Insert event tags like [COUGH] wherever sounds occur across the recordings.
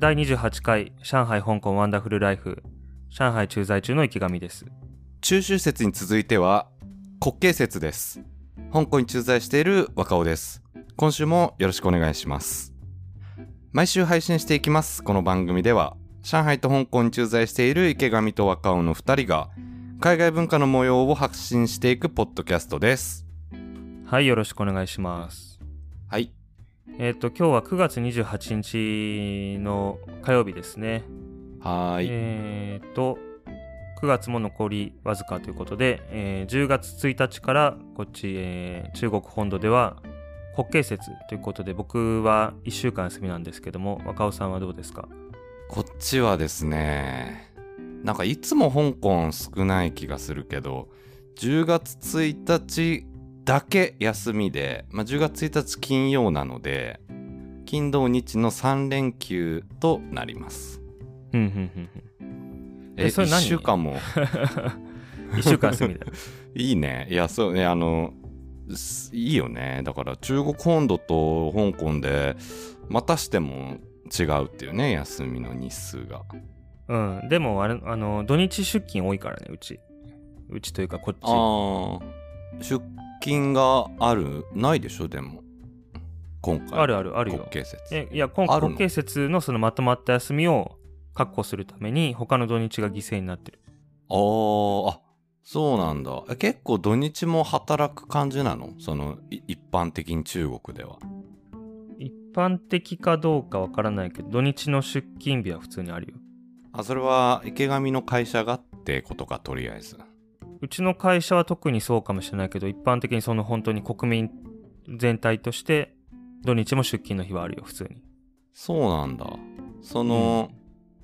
第28回上海香港ワンダフルライフ上海駐在中の池上です。中秋節に続いては国慶節です。香港に駐在している若尾です。今週もよろしくお願いします。毎週配信していきますこの番組では上海と香港に駐在している池上と若尾の2人が海外文化の模様を発信していくポッドキャストです。はいよろしくお願いします。はいえっ、と今日は9月28日の火曜日ですね。はーい、えっ、と9月も残りわずかということで、えー10月1日からこっち、えー中国本土では国慶節ということで僕は1週間休みなんですけども若尾さんはどうですか？こっちはですねなんかいつも香港少ない気がするけど10月1日だけ休みで、まあ、10月1日金曜なので金土日の3連休となります。うんうんうんええそれ何？1週間も？うん1週間休みだ。よ [LAUGHS] いいね。いやそうねあのすいいよね。だから中国本土と香港でまたしても違うっていうね休みの日数が。うん。でもあれあの土日出勤多いからねうち。うちというかこっち。ああ出勤がある？ないでしょ？でも。今回。あるあるあるよ。国慶節。えいや今あるの？国慶節のそのまとまった休みを確保するために他の土日が犠牲になってる。あーあそうなんだ。え結構土日も働く感じなの？そのい一般的に中国では。一般的かどうかわからないけど土日の出勤日は普通にあるよ。あそれは池上の会社がってことかとりあえずうちの会社は特にそうかもしれないけど一般的にその本当に国民全体として土日も出勤の日はあるよ普通に。そうなんだ。その、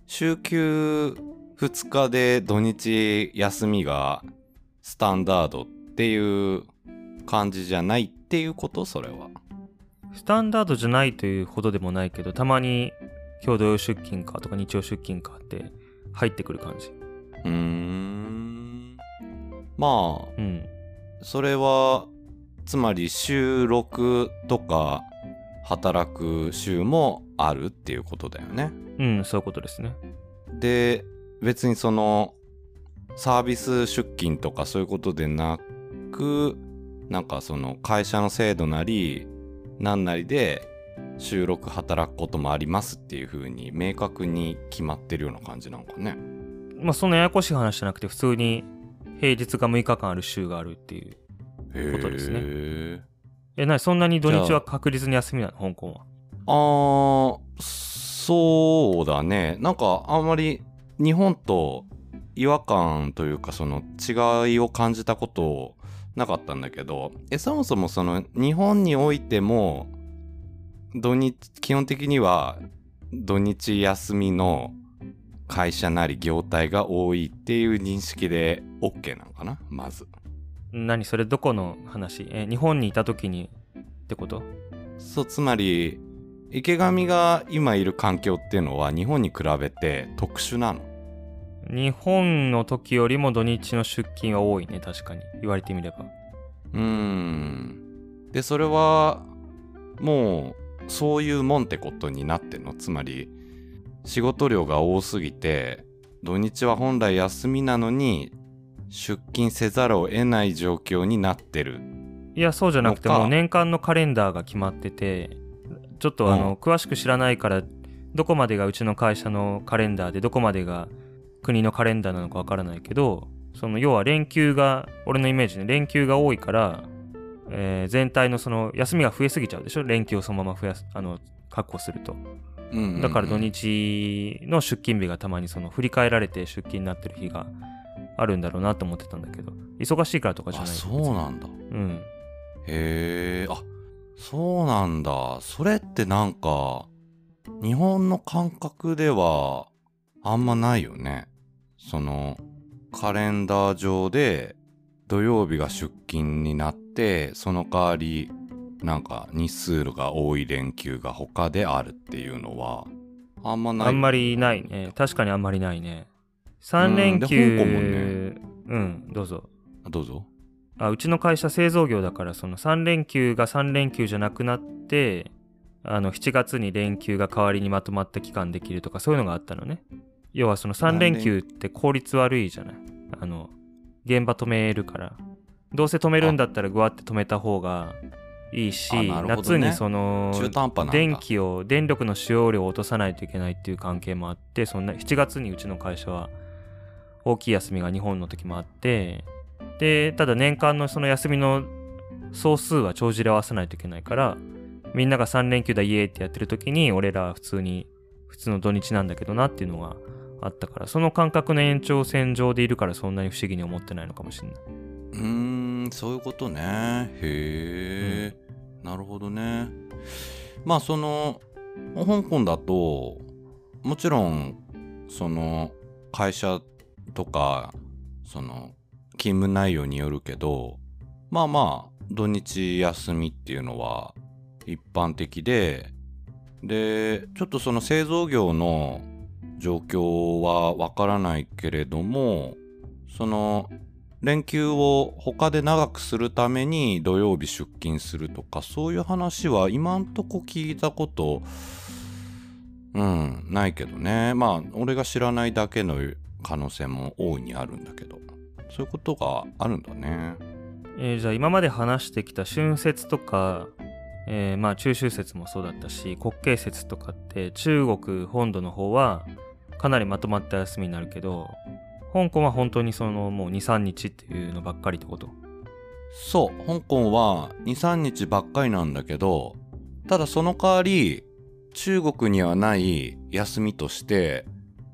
週休2日で土日休みがスタンダードっていう感じじゃないっていうこと？それは。スタンダードじゃないというほどでもないけどたまに今日土曜出勤かとか日曜出勤かって入ってくる感じ。うーんまあうんそれはつまり週6とか働く週もあるっていうことだよね。うんそういうことですねで別にそのサービス出勤とかそういうことでなくなんかその会社の制度なりなんなりで週6働くこともありますっていう風に明確に決まってるような感じなのかね。まあそんなややこしい話じゃなくて普通に平日が6日間ある週があるっていうことですね。へー。えなにそんなに土日は確実に休みなの香港は？あー、そうだね。なんかあんまり日本と違和感というかその違いを感じたことなかったんだけど、え、そもそもその日本においても土日、基本的には土日休みの会社なり業態が多いっていう認識で OK なのかな？まず。何それどこの話？え日本にいた時にってこと？そう、つまり池上が今いる環境っていうのは日本に比べて特殊なの？日本の時よりも土日の出勤は多いね確かに言われてみればうーん。で、それはもうそういうもんってことになってんの？つまり仕事量が多すぎて土日は本来休みなのに出勤せざるを得ない状況になってる。いやそうじゃなくてもう年間のカレンダーが決まっててちょっとあの、うん。詳しく知らないからどこまでがうちの会社のカレンダーでどこまでが国のカレンダーなのかわからないけどその要は連休が俺のイメージね連休が多いから、えー全体のその休みが増えすぎちゃうでしょ？連休をそのまま増やすあの確保するとうんうんうんだから土日の出勤日がたまにその振り返られて出勤になってる日があるんだろうなと思ってたんだけど忙しいからとかじゃあ、ないそうなんだ。うんへえ、あ、そうなんだ。それってなんか、日本の感覚ではあんまないよね。その、カレンダー上で土曜日が出勤になって、その代わり、なんか日数が多い連休が他であるっていうのは、あんまない。あんまりないね。確かにあんまりないね。3連休、うんで香港もねうん、どうぞ。どうぞ。あうちの会社製造業だから、その3連休が3連休じゃなくなって、あの7月に連休が代わりにまとまった期間できるとかそういうのがあったのね要はその3連休って効率悪いじゃないあの現場止めるからどうせ止めるんだったらぐわって止めた方がいいし、ね。夏にその電気を電力の使用量を落とさないといけないっていう関係もあってそんな7月にうちの会社は大きい休みが日本の時もあってでただ年間のその休みの総数は帳尻で合わせないといけないからみんなが3連休だイエーってやってる時に俺らは普通に普通の土日なんだけどなっていうのがあったからその感覚の延長線上でいるからそんなに不思議に思ってないのかもしれないんそういうことね。へえ、なるほどね。まあその香港だともちろんその会社とかその勤務内容によるけどまあまあ土日休みっていうのは一般的ででちょっとその製造業の状況はわからないけれどもその連休を他で長くするために土曜日出勤するとかそういう話は今んとこ聞いたことうんないけどね。まあ俺が知らないだけの可能性も大いにあるんだけど。そういうことがあるんだね。えーじゃあ今まで話してきた春節とか、えーまあ中秋節もそうだったし国慶節とかって中国本土の方はかなりまとまった休みになるけど香港は本当にそのもう23日っていうのばっかりってこと？そう。香港は23日ばっかりなんだけどただその代わり中国にはない休みとして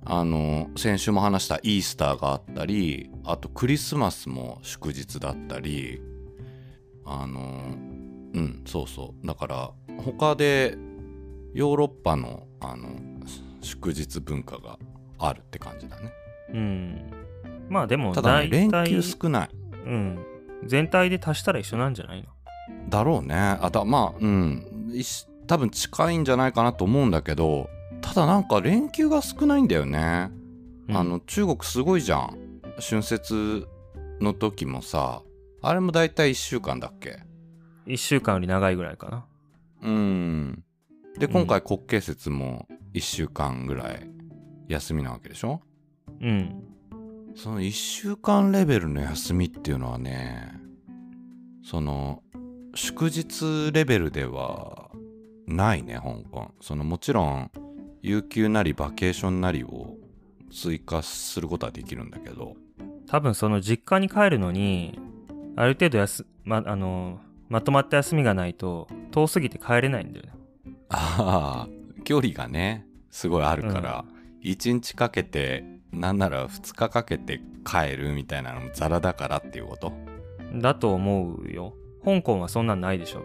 あの先週も話したイースターがあったりあとクリスマスも祝日だったりあのうんそうそう。だから他でヨーロッパのあの祝日文化があるって感じだね。うん。まあでもただね連大体休少ない。うん。全体で足したら一緒なんじゃないの？だろうね。あとまあうん。多分近いんじゃないかなと思うんだけどただなんか連休が少ないんだよね、うん。あの中国すごいじゃん。春節の時もさあれもだいたい1週間だっけ？1週間より長いぐらいかな。うん。でうん。今回国慶節も1週間ぐらい休みなわけでしょ？うん。その1週間レベルの休みっていうのはねその祝日レベルではないね香港。そのもちろん有給なりバケーションなりを追加することはできるんだけど。多分その実家に帰るのにある程度やすまあのまとまった休みがないと遠すぎて帰れないんだよね。ああ距離がねすごいあるから、1日かけてなんなら2日かけて帰るみたいなのもザラだからっていうこと？だと思うよ。香港はそんなんないでしょ。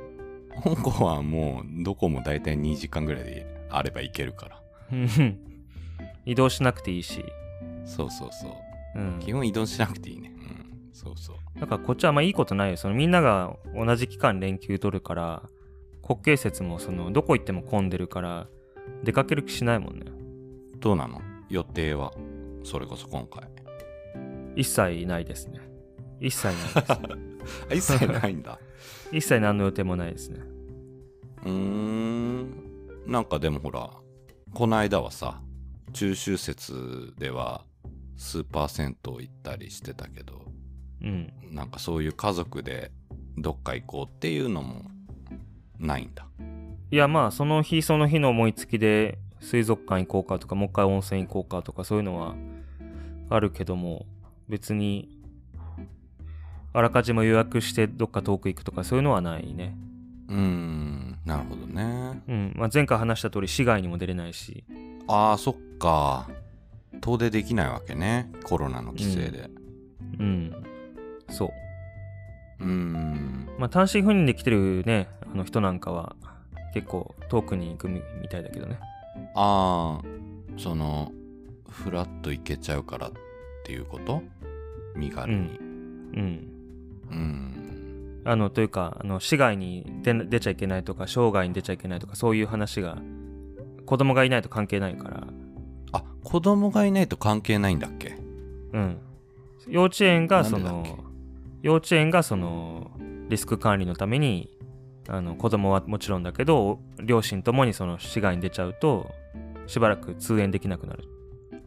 香港はもうどこも大体2時間ぐらいであれば行けるから。う [LAUGHS] ん移動しなくていいし、そうそうそう。うん、基本移動しなくていいね。うん、そうそう。だからこっちはあんまいいことないよ。そのみんなが同じ期間連休取るから国慶節もそのどこ行っても混んでるから出かける気しないもんね。どうなの？予定は？それこそ今回。一切ないですね一切ないですあ、一切ないんだ。[LAUGHS] 一切何の予定もないですねうーん。なんかでもほら、この間はさ、中秋節ではスーパー銭湯行ったりしてたけど、うんなんかそういう家族でどっか行こうっていうのもないんだ。いやまあその日その日の思いつきで水族館行こうかとかもう一回温泉行こうかとかそういうのはあるけども別にあらかじめ予約してどっか遠く行くとかそういうのはないね。うーん、なるほどね。うん。まあ、前回話した通り市外にも出れないし。ああ、そっか。遠出できないわけね。コロナの規制で。うん。そう。うーん。まあ単身赴任で来てるね、あの人なんかは結構遠くに行くみみたいだけどね。ああ、その、フラッと行けちゃうからっていうこと？身軽に。うん。うん。あの、というか、あの、市外に出出ちゃいけないとか、生涯に出ちゃいけないとか、そういう話が、子供がいないと関係ないから、あ、子供がいないと関係ないんだっけ？うん。幼稚園がその幼稚園がその、リスク管理のために、あの子供はもちろんだけど両親ともにその市外に出ちゃうとしばらく通園できなくなる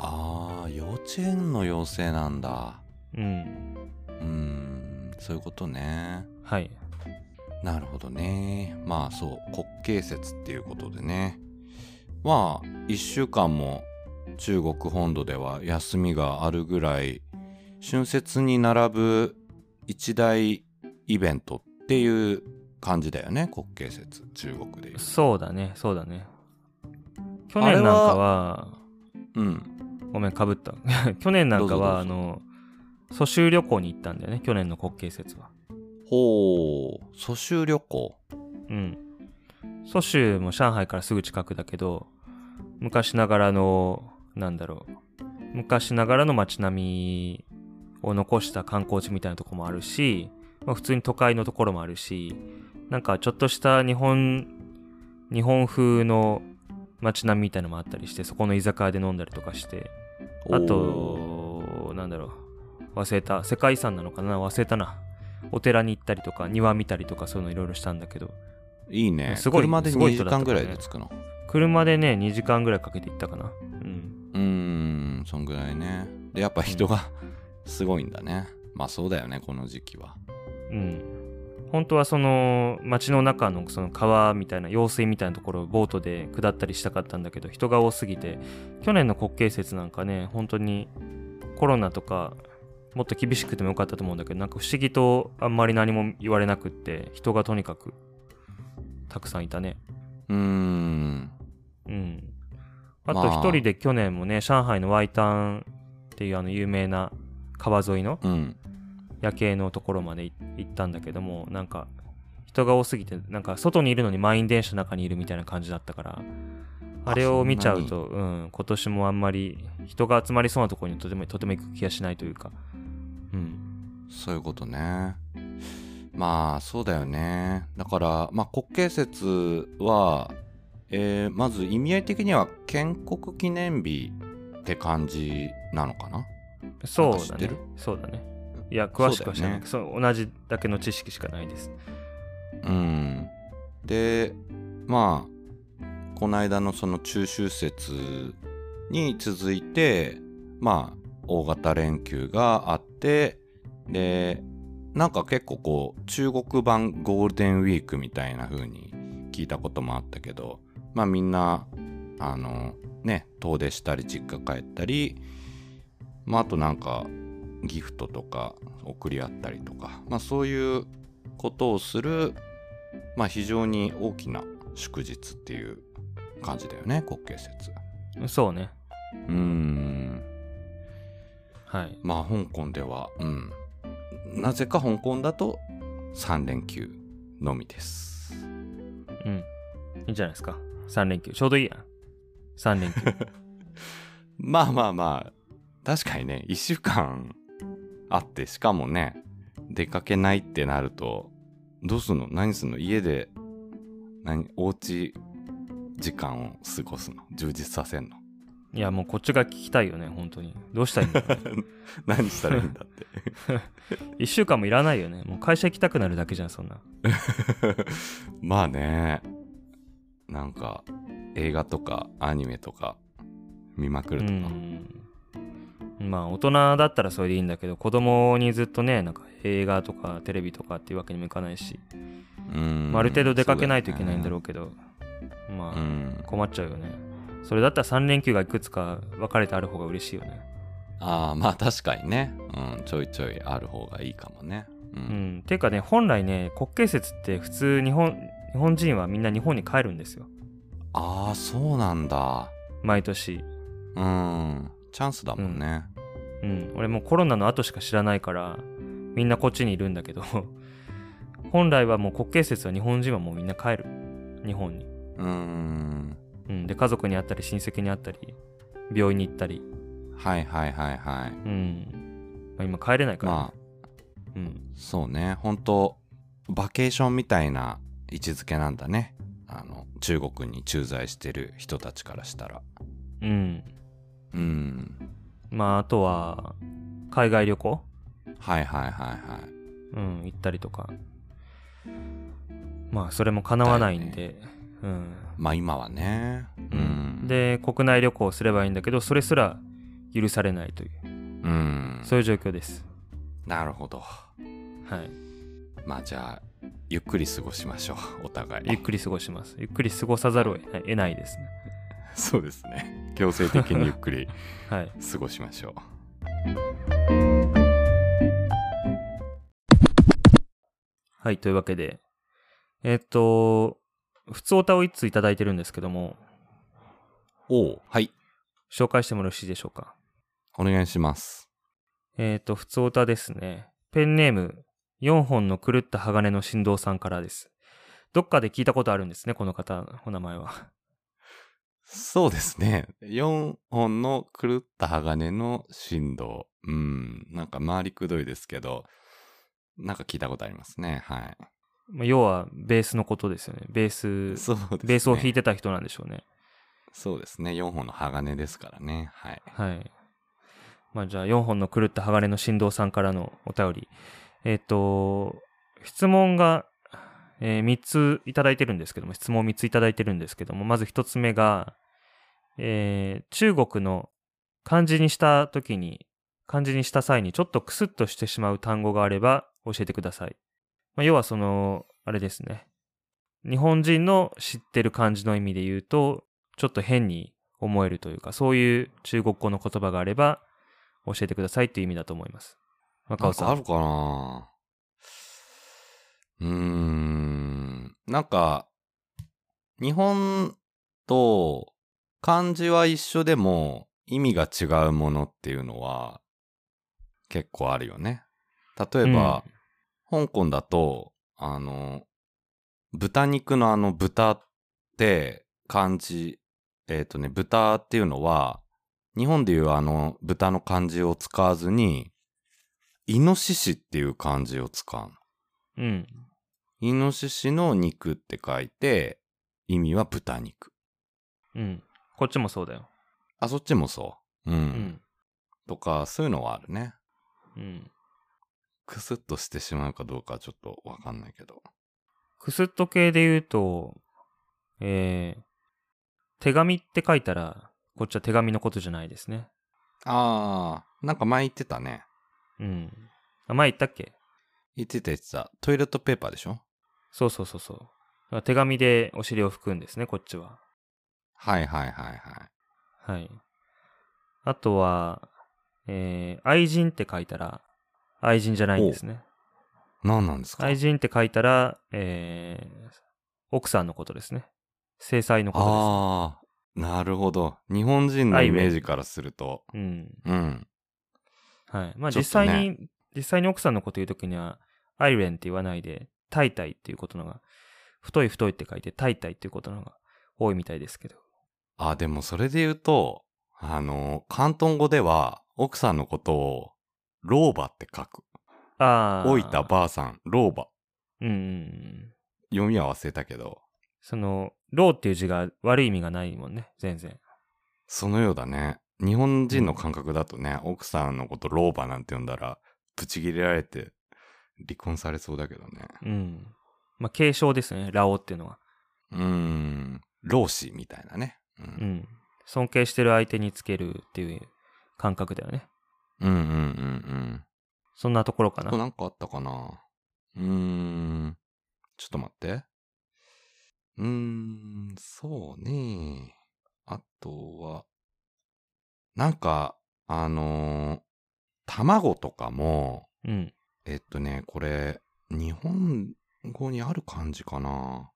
ああ幼稚園の要請なんだ。うん。うーんそういうことね。はい。なるほどね。まあそう国慶節っていうことでね。まあ1週間も中国本土では休みがあるぐらい春節に並ぶ一大イベントっていう感じだよね国慶節中国でいうそうだねそうだね。去年なんかはうんごめんかぶった。[LAUGHS] 去年なんかはあの蘇州旅行に行ったんだよね去年の国慶節は。ほう。蘇州旅行？うん。蘇州も上海からすぐ近くだけど昔ながらのなんだろう昔ながらの街並みを残した観光地みたいなとこもあるし、まあ、普通に都会のところもあるしなんかちょっとした日本日本風の街並みみたいなのもあったりしてそこの居酒屋で飲んだりとかしてあとなんだろう忘れた。世界遺産なのかな？忘れたな。お寺に行ったりとか庭見たりとかそういうのいろいろしたんだけど。いいね。すごい車です2時間ぐからいで着くの？車でね2時間ぐらいかけて行ったかな。うん。うーんそんぐらいね。でやっぱ人が [LAUGHS] すごいんだね。まあそうだよねこの時期は。うん本当はその街の中のその川みたいな用水みたいなところをボートで下ったりしたかったんだけど人が多すぎて去年の国慶節なんかね本当にコロナとかもっと厳しくてもよかったと思うんだけどなんか不思議とあんまり何も言われなくって人がとにかくたくさんいたね。うーん。うん。あと一人で去年もね上海のワイタンっていうあの有名な川沿いのうん夜景のところまでい行ったんだけどもなんか人が多すぎてなんか外にいるのに満員電車の中にいるみたいな感じだったからあれを見ちゃうと、うん、今年もあんまり人が集まりそうなところにとてもとても行く気がしないというか、うん、そういうことね。まあそうだよね。だからまあ国慶節はえーまず意味合い的には建国記念日って感じなのかな？そうだね。そうだねいや詳しくは知らない。そうそう同じだけの知識しかないです。うん。でまあこの間のその中秋節に続いてまあ大型連休があってでなんか結構こう中国版ゴールデンウィークみたいな風に聞いたこともあったけどまあみんなあのね遠出したり実家帰ったりまああとなんかギフトとか送り合ったりとかまあそういうことをするまあ非常に大きな祝日っていう感じだよね国慶節。そうね。うーん。はい。まあ香港ではうん。なぜか香港だと3連休のみです。うん。いいんじゃないですか。3連休。ちょうどいいやん。3連休。[LAUGHS] まあまあまあ確かにね1週間あってしかもね出かけないってなるとどうすんの？何すんの？家で何おうち時間を過ごすの？充実させんの？いやもうこっちが聞きたいよね本当に。どうしたらいいんだ [LAUGHS] 何したらいいんだって。[LAUGHS] 1週間もいらないよね。もう会社行きたくなるだけじゃんそんな。[LAUGHS] まあね。なんか映画とかアニメとか見まくるとか、うんまあ大人だったらそれでいいんだけど子供にずっとねなんか映画とかテレビとかっていうわけにもいかないし、うん。まあ、ある程度出かけないといけないんだろううけどまあうん。困っちゃうよね。それだったら3連休がいくつか分かれてある方が嬉しいよね。ああまあ確かにね、うん、ちょいちょいある方がいいかもね。ううん。んていうかね本来ね国慶節って普通日本日本人はみんな日本に帰るんですよ。ああそうなんだ。毎年。うんチャンスだもんね、うん。俺もうコロナの後しか知らないからみんなこっちにいるんだけど [LAUGHS] 本来はもう国慶節は日本人はもうみんな帰る。日本に、うん、うん、で家族に会ったり親戚に会ったり病院に行ったり。はいはいはいはい。うん、まあ、今帰れないから、まあ。うん、そうね。本当バケーションみたいな位置づけなんだね。あの中国に駐在してる人たちからしたら。うんうんまああとは海外旅行、はいはいはいはいうん、行ったりとかまあそれも叶わないんで、うん。まあ今はね。うん。、で、国内旅行をすればいいんだけど、それすら許されないという、うん。そういう状況です。なるほど。はい。まあじゃあ、ゆっくり過ごしましょう。お互い。ゆっくり過ごします。ゆっくり過ごさざるを得得ないですね。そうですね。強制的にゆっくり [LAUGHS] はい。過ごしましょはい、というわけで、えっと、普通おたを1通いただいてるんですけども、う。おう。はい。紹介してもよろしいでしょうか？お願いします。えっと、普通おたですね。ペンネーム、4本の狂った鋼の振動さんからです。どっかで聞いたことあるんですね、この方、お名前は。そうですね。4本の狂った鋼の振動。うん。なんか回りくどいですけど、なんか聞いたことありますね。はい。まあ要は、ベースのことですよね。ベース、そうですね。ベースを弾いてた人なんでしょうね。そうですね。4本の鋼ですからね。はい。はい。まあじゃあ4本の狂った鋼の振動さんからのお便り。えっ、と、質問が、え3ついただいてるんですけども、質問3ついただいてるんですけども、まず1つ目が、えー中国の漢字にした時に、漢字にした際にちょっとクスッとしてしまう単語があれば教えてください。まあ、要はその、あれですね。日本人の知ってる漢字の意味で言うと、ちょっと変に思えるというか、そういう中国語の言葉があれば教えてくださいっていう意味だと思います。若尾さん。んかあるかなうーん。なんか、日本と漢字は一緒でも意味が違うものっていうのは結構あるよね。例えば、香港だと、あの、豚肉のあの豚って漢字、えっ、とね、豚っていうのは、日本でいうあの豚の漢字を使わずに、イノシシっていう漢字を使うの。うん。イノシシの肉って書いて、意味は豚肉。うん。こっちもそうだよ。あ、そっちもそう。うん。うん。とか、そういうのはあるね。うん。クスッとしてしまうかどうかはちょっとわかんないけど。クスッと系で言うと、えー、手紙って書いたら、こっちは手紙のことじゃないですね。あー、なんか前言ってたね。うん。あ前言ったっけ？言ってた言ってた。トイレットペーパーでしょ？そうそうそうそう。だから手紙でお尻を拭くんですね、こっちは。はいはいはいはい。はい。あとは、えー、愛人って書いたら、愛人じゃないんですね。何なんですか？愛人って書いたら、えー、奥さんのことですね。制裁のことあー、なるほど。日本人のイメージからすると。です。うん。うん。はい。まあね際に、実際に奥さんのこと言うときには、アイレンって言わないで、タイタイっていうことのが、太い太いって書いて、タイタイっていうことのが多いみたいですけど。あ、でもそれで言うと、あの、広東語では奥さんのことを老婆って書く。ああ。老いたばあさん、老婆。うんうんうん。読みは忘れたけど、その、老っていう字が悪い意味がないもんね、全然。そのようだね。日本人の感覚だとね、奥さんのこと老婆なんて呼んだら、ブチ切れられて離婚されそうだけどね。うん。まあ、継承ですね、ラオっていうのは。うーん、老子みたいなね。う。うんん。尊敬してる相手につけるっていう感覚だよね。うんうんうんうん。そんなところかな。なんかあったかなうーん。ちょっと待って。うーん、そうね。あとは、なんか、あのー卵とかも、うん。えっとね、これ、日本語にある漢字かな？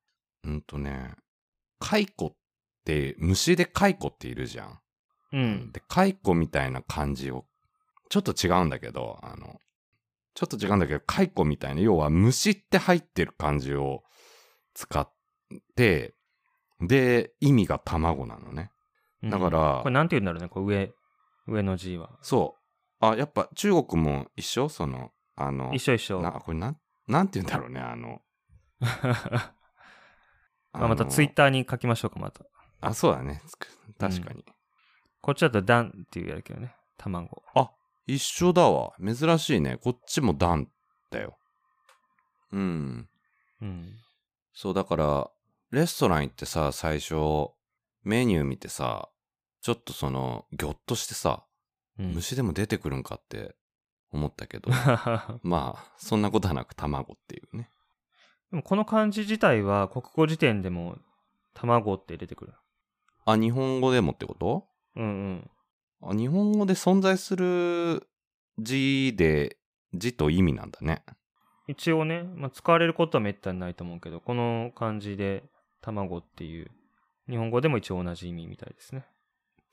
うんとね、蚕って、虫で蚕っているじゃん。うん。で、蚕みたいな漢字を、ちょっと違うんだけど、あの、ちょっと違うんだけど、蚕みたいな、要は虫って入ってる漢字を使って、で、意味が卵なのね。うんだからこれなんて言うんだろうね、こう上、上の字は。そう。あ、やっぱ中国も一緒？その、あの、一緒一緒。な、これなん、なんて言うんだろうね、あの。[LAUGHS] まあ、またのツイッターに書きましょうか、また。あ、そうだね。確かに。こっちだとダンっていうやるけどね、卵。あ、一緒だわ。珍しいね。こっちもダンだよ。うん。うん。そう、だから、レストラン行ってさ、最初、メニュー見てさ、ちょっとその、ぎょっとしてさ、うん。虫でも出てくるんかって思ったけど、[LAUGHS] まあ、そんなことはなく卵っていうね。でもこの漢字自体は国語辞典でも卵って出てくる。あ、日本語でもってこと？うんうん。あ日本語で存在する字で、字と意味なんだね。一応ね、まあ、使われることはめったにないと思うけど、この漢字で卵っていう、日本語でも一応同じ意味みたいですね。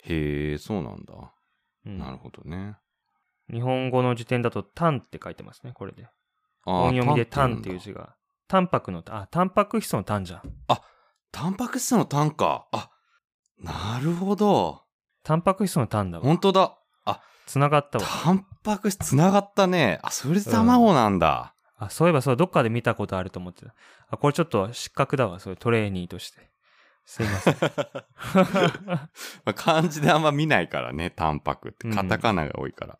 へえ、そうなんだ。うん、なるほどね。日本語の辞典だとタンって書いてますね、これで。あ音読みでタンっていう字が。タンパクの、あ、タンパク質のタンじゃん。タンパク質のタンか。あ、なるほど。タンパク質のタンだわ。本当だ。つながったわ。タンパク質つながったね。あ、それで卵なんだ。あ、そういえばそう、どっかで見たことあると思ってた。あ、これちょっと失格だわ、そういうトレーニーとして。すいません。[LAUGHS] まあ漢字であんま見ないからね、タンパクって。うんカタカナが多いから。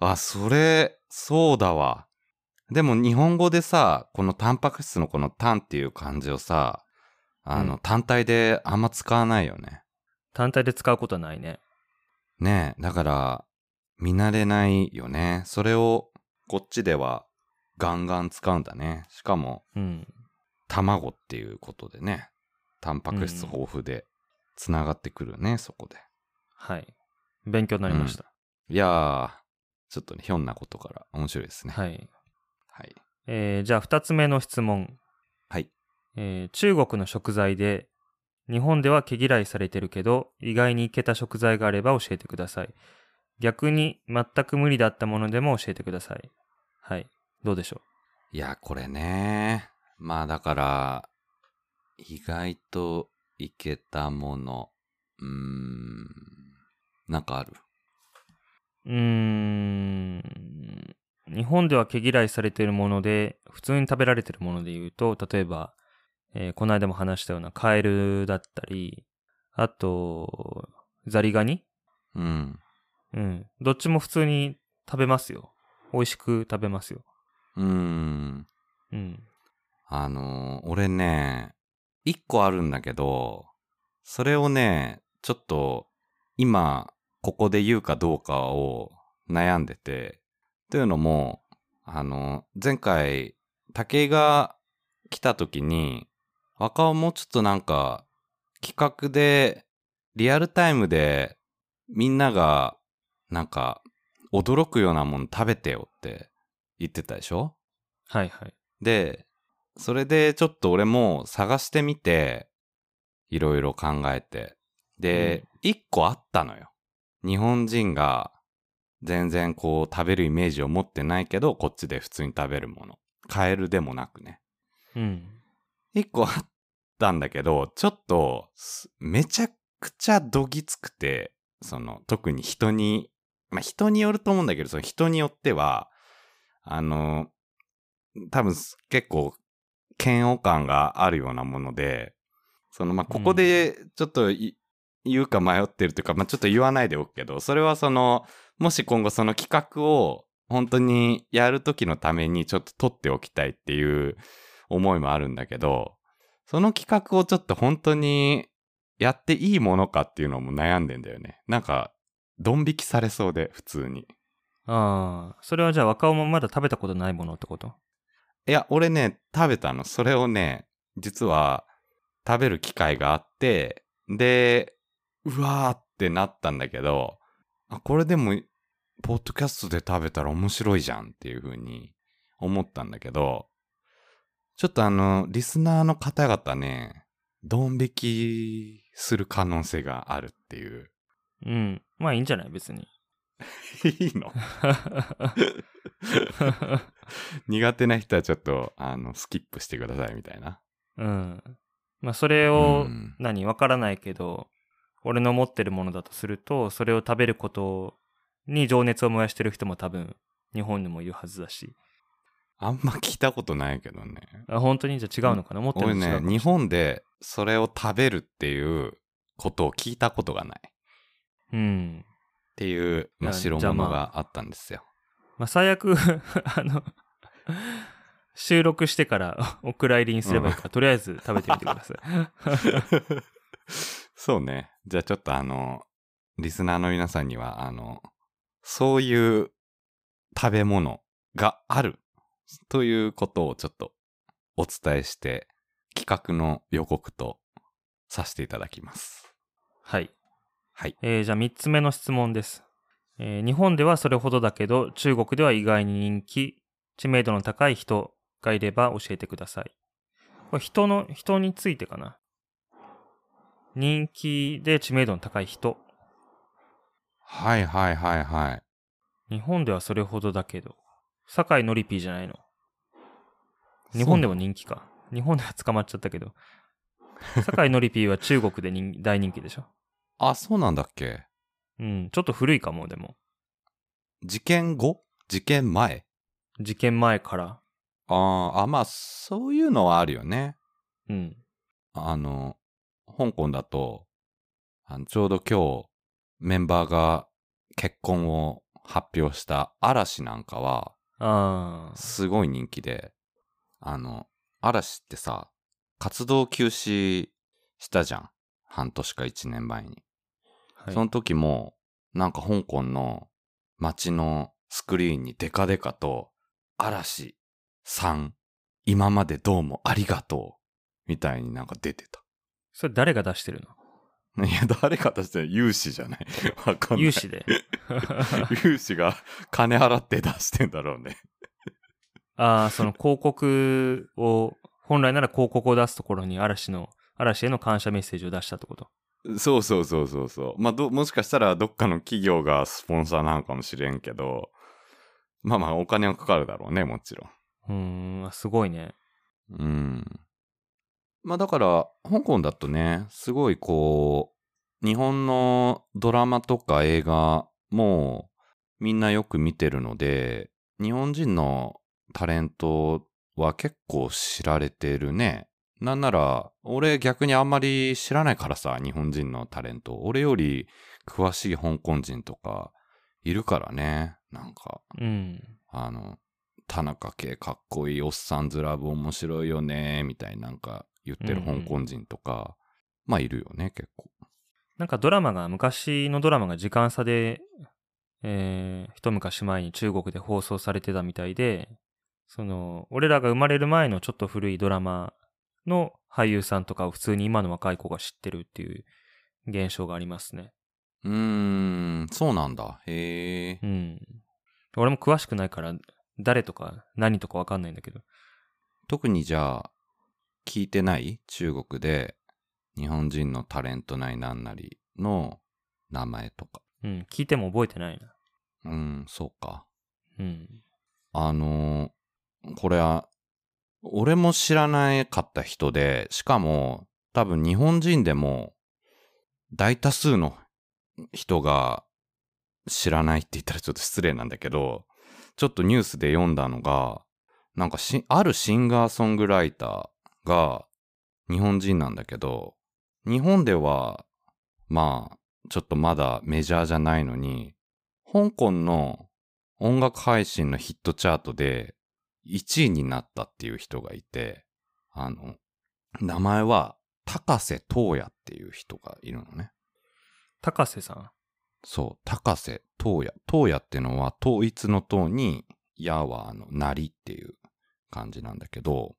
あ、それ、そうだわ。でも日本語でさ、このタンパク質のこのタンっていう漢字をさ、あの、うん単体であんま使わないよね。単体で使うことはないね。ねえ、だから、見慣れないよね。それを、こっちでは、ガンガン使うんだね。しかも、うん。卵っていうことでね。タンパク質豊富で、つながってくるね、そこで。はい。勉強になりました。いやー、ちょっとね、ひょんなことから面白いですね。はい。はい。えーじゃあ二つ目の質問。はい。えー中国の食材で、日本では毛嫌いされてるけど、意外にいけた食材があれば教えてください。逆に全く無理だったものでも教えてください。はい。どうでしょいや、これね。まあだから、意外といけたもの。うーん。なんかある？ううーん。日本では毛嫌いされてるもので、普通に食べられてるもので言うと、例えば、えーこの間も話したようなカエルだったり、あと、ザリガニ？うん。うん。どっちも普通に食べますよ。美味しく食べますよ。うーん。うん。あのー俺ね、一個あるんだけど、それをね、ちょっと、今、ここで言うかどうかを悩んでて、というのも、あの、前回、武井が来た時に、若尾もうちょっとなんか、企画で、リアルタイムで、みんなが、なんか、驚くようなもの食べてよって言ってたでしょ？はいはい。で、それでちょっと俺も探してみて、いろいろ考えて。で、一、個あったのよ。日本人が全然こう食べるイメージを持ってないけど、こっちで普通に食べるもの。カエルでもなくね。うん。一個あったんだけど、ちょっと、すめちゃくちゃどぎつくて、その、特に人に、まあ人によると思うんだけど、その人によっては、あの、多分結構、嫌悪感があるようなもので、その、まあ、ここでちょっとい、言うか迷ってるというか、まあ、ちょっと言わないでおくけど、それはその、もし今後その企画を本当にやるときのためにちょっと取っておきたいっていう思いもあるんだけど、その企画をちょっと本当にやっていいものかっていうのも悩んでんだよね。なんか、ドン引きされそうで、普通に。ああ、それはじゃあ若尾もまだ食べたことないものってこと？いや、俺ね、食べたの。それをね、実は食べる機会があって、で、うわーってなったんだけど、あ、これでも、ポッドキャストで食べたら面白いじゃんっていう風に思ったんだけど、ちょっとあの、リスナーの方々ね、ドン引きする可能性があるっていう。うん。まあいいんじゃない？別に。いいの？苦手な人はちょっと、あの、スキップしてくださいみたいな。うん。まあそれを、うん何？わからないけど、俺の持ってるものだとすると、それを食べることに情熱を燃やしてる人も多分、日本にもいるはずだし。あんま聞いたことないけどね。あ本当に？じゃあ違うのかな？持ってる俺ね、日本でそれを食べるっていうことを聞いたことがない。っうん。ていう、まあ、代物があったんですよ。まあ最悪、[LAUGHS] あの、収録してからお蔵入りにすればいいから、とりあえず食べてみてください。[LAUGHS] そうね。じゃあちょっとあの、リスナーの皆さんには、あの、そういう食べ物があるということをちょっとお伝えして、企画の予告とさせていただきます。はい。はい。えーじゃあ3つ目の質問です、えー日本ではそれほどだけど、中国では意外に人気、知名度の高い人がいれば教えてください。これ人の、人についてかな。人気で知名度の高い人。はいはいはいはい。日本ではそれほどだけど。酒井のりぴーじゃないの。日本でも人気か。日本では捕まっちゃったけど。酒井のりぴーは中国で人大人気でしょ。[LAUGHS] あ、そうなんだっけ？うん。ちょっと古いかも、でも。事件後？事件前？事件前から。あーあ、まあ、そういうのはあるよね。うん。あの、香港だと、あのちょうど今日、メンバーが結婚を発表した嵐なんかは。すごい人気で、あの、嵐ってさ、活動休止したじゃん。半年か一年前に。はいその時も、なんか香港の街のスクリーンにデカデカと、嵐さん、今までどうもありがとう、みたいになんか出てた。それ誰が出してるの？いや、誰かとして有志じゃないわかんない。有志で。[LAUGHS] 有志が金払って出してんだろうね。ああ、その広告を、本来なら広告を出すところに嵐の、嵐への感謝メッセージを出したってこと？そうそうそうそうそう。まあ、ど、もしかしたらどっかの企業がスポンサーなのかもしれんけど、まあまあお金はかかるだろうね、もちろん。うーん、すごいね。うん。まあだから、香港だとね、すごいこう、日本のドラマとか映画もみんなよく見てるので、日本人のタレントは結構知られてるね。なんなら、俺逆にあんまり知らないからさ、日本人のタレント。俺より詳しい香港人とかいるからね。なんか、うん。あの、田中圭かっこいいおっさんずラブ面白いよね、みたいななんか言ってる香港人とか、まあいるよね、結構。なんかドラマが、昔のドラマが時間差で、えー、一昔前に中国で放送されてたみたいで、その、俺らが生まれる前のちょっと古いドラマの俳優さんとかを普通に今の若い子が知ってるっていう現象がありますね。うーん、そうなんだ。へえ。うん。俺も詳しくないから、誰とか何とかわかんないんだけど。特にじゃあ、聞いてない中国で、日本人のタレントなりなんなりの名前とか。うん、聞いても覚えてないな。うん、そうか。うん。あのーこれは、俺も知らなかった人で、しかも、多分日本人でも、大多数の人が知らないって言ったらちょっと失礼なんだけど、ちょっとニュースで読んだのが、なんかし、あるシンガーソングライターが日本人なんだけど、日本では、まあ、ちょっとまだメジャーじゃないのに、香港の音楽配信のヒットチャートで1位になったっていう人がいて、あの、名前は高瀬東也っていう人がいるのね。高瀬さん？そう、高瀬東也。東也ってのは統一の塔に、矢はあの、なりっていう感じなんだけど、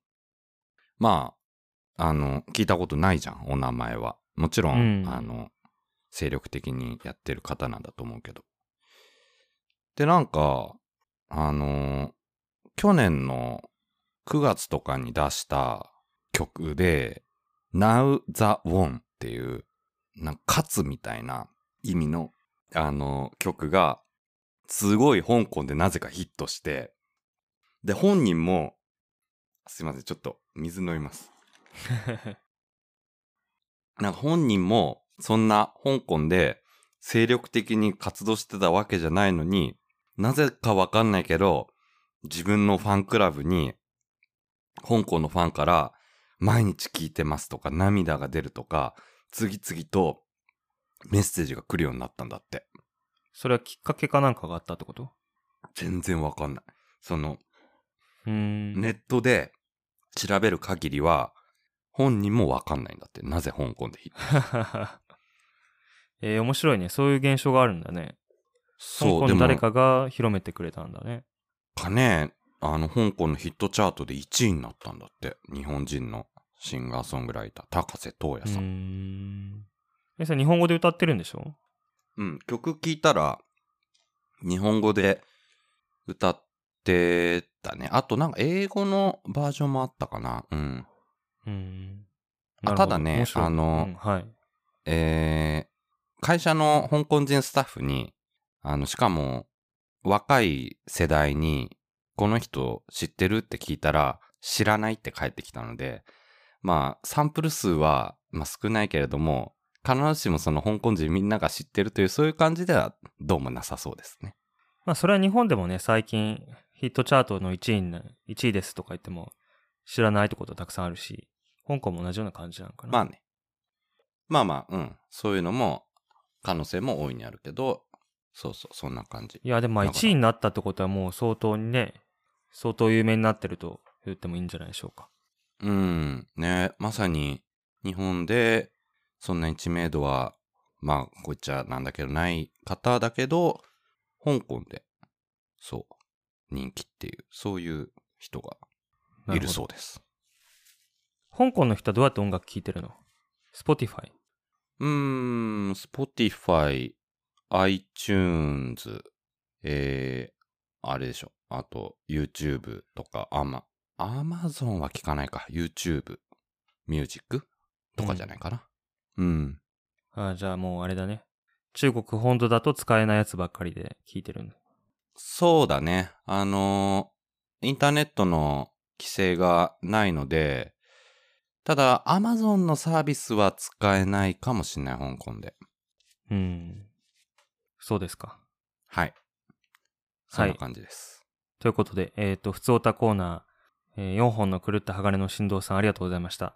まあ、あの、聞いたことないじゃん、お名前は。もちろん、うんあの、精力的にやってる方なんだと思うけど。で、なんか、あの、去年の9月とかに出した曲で、Now the One っていう、なんか勝つみたいな意味の、あの、曲が、すごい香港でなぜかヒットして、で、本人も、すいません、ちょっと水飲みます。[LAUGHS] なんか本人も、そんな香港で精力的に活動してたわけじゃないのに、なぜかわかんないけど、自分のファンクラブに、香港のファンから、毎日聞いてますとか、涙が出るとか、次々とメッセージが来るようになったんだって。それはきっかけかなんかがあったってこと？全然わかんない。その。ネットで調べる限りは、本人もわかんないんだって。なぜ香港でヒットえー、面白いね。そういう現象があるんだね。香そう、でも、港の誰かが広めてくれたんだね。かね、あの、香港のヒットチャートで1位になったんだって。日本人のシンガーソングライター、高瀬東う也さん。ーん。え、それ日本語で歌ってるんでしょ？うん、曲聴いたら、日本語で歌ってたね。あとなんか英語のバージョンもあったかな。うん。うーん。ただねあのうんはい。えー会社の香港人スタッフに、あの、しかも、若い世代に、この人知ってるって聞いたら、知らないって返ってきたので、まあ、サンプル数は、まあ、少ないけれども、必ずしもその香港人みんなが知ってるという、そういう感じでは、どうもなさそうですね。まあ、それは日本でもね、最近、ヒットチャートの1位にな、1位ですとか言っても、知らないってことたくさんあるし、香港も同じような感じなのかな。まあね。まあまあ、うん。そういうのも、可能性も大いにあるけど、そうそう、そんな感じ。いや、でもまあだから1位になったってことはもう相当にね、相当有名になってると言ってもいいんじゃないでしょうか。うん、ね、まさに日本でそんなに知名度は、まあ、こっちゃなんだけどない方だけど、香港で、そう、人気っていう、そういう人がいるそうです。香港の人はどうやって音楽聴いてるの ?Spotify。うーん、Spotify、iTunes、えー、あれでしょ。あと、YouTube とか、アマ、Amazon は聞かないか。YouTube、Music とかじゃないかな。うんあじゃあもうあれだね。中国本土だと使えないやつばっかりで聴いてるんだ。そうだね。あのーインターネットの規制がないので、ただ、Amazon のサービスは使えないかもしれない、香港で。うん。そうですか。はい。そんな感じです。ということで、えっ、と、普通オタコーナー、え4本の狂った鋼の振動さんありがとうございました。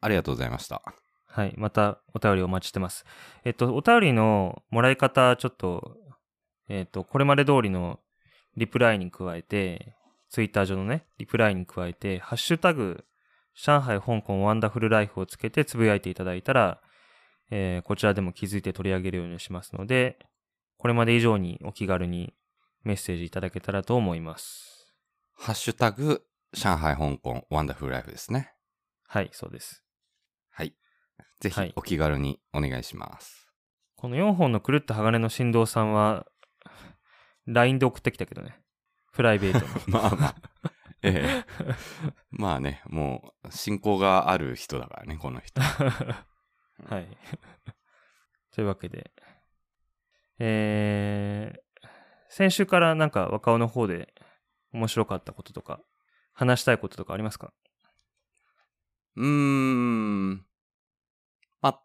ありがとうございました。はい。またお便りお待ちしてます。えっと、お便りのもらい方、ちょっと、えっと、これまで通りのリプライに加えて、ツイッター上のね、リプライに加えて、ハッシュタグ、上海、香港、ワンダフルライフをつけてつぶやいていただいたら、えーこちらでも気づいて取り上げるようにしますので、これまで以上にお気軽にメッセージいただけたらと思います。ハッシュタグ、上海、香港、ワンダフルライフですね。はい、そうです。はい。ぜはいひ、お気軽にお願いします。この4本の狂った鋼の振動さんは、LINE で送ってきたけどね。プライベートの。[LAUGHS] まあまあ。ええ。まあね、もう、信仰がある人だからね、この人。[LAUGHS] はい。というわけで、えー、先週からなんか若尾の方で面白かったこととか、話したいこととかありますか？うーん。まあ、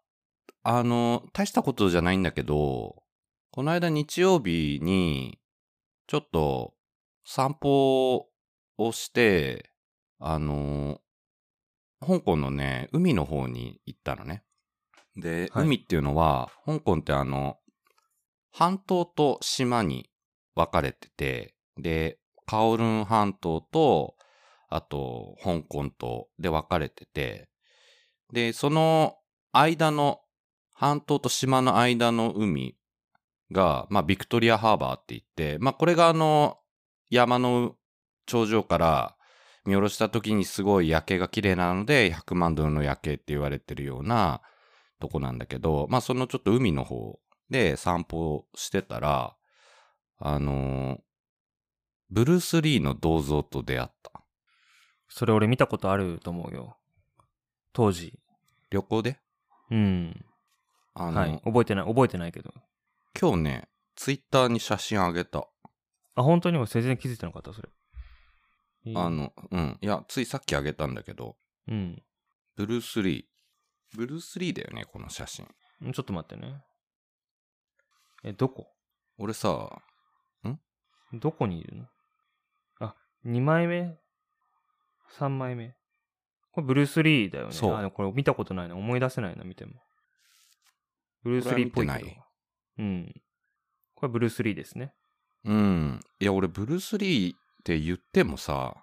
あの、大したことじゃないんだけど、この間日曜日に、ちょっと散歩をして、あの、香港のね、海の方に行ったのね。で、はい海っていうのは、香港ってあの、半島と島に分かれてて、で、カオルン半島と、あと、香港とで分かれてて、で、その間の、半島と島の間の海が、まあ、ビクトリアハーバーって言って、まあ、これがあの、山の頂上から見下ろした時にすごい夜景が綺麗なので、100万ドルの夜景って言われてるようなとこなんだけど、まあ、そのちょっと海の方で散歩してたら、あのブルース・リーの銅像と出会った。それ俺見たことあると思うよ。当時。旅行で？うん。あの、はい。覚えてない、覚えてないけど。今日ね、ツイッターに写真あげた。あ、本当にも全然気づいてなかった、それ。いいあ、の、うん。いや、ついさっきあげたんだけど、うん。ブルース・リー。ブルース・リーだよね、この写真。んちょっと待ってね。え、どこ？俺さ、どこにいるの？あ、2枚目 ?3 枚目？これブルース・リーだよね。そうあ、でもこれ見たことないな。思い出せないな、見ても。ブルース・リーっぽいけどこれは見てうん。これブルース・リーですね。うん。いや、俺、ブルース・リーって言ってもさ、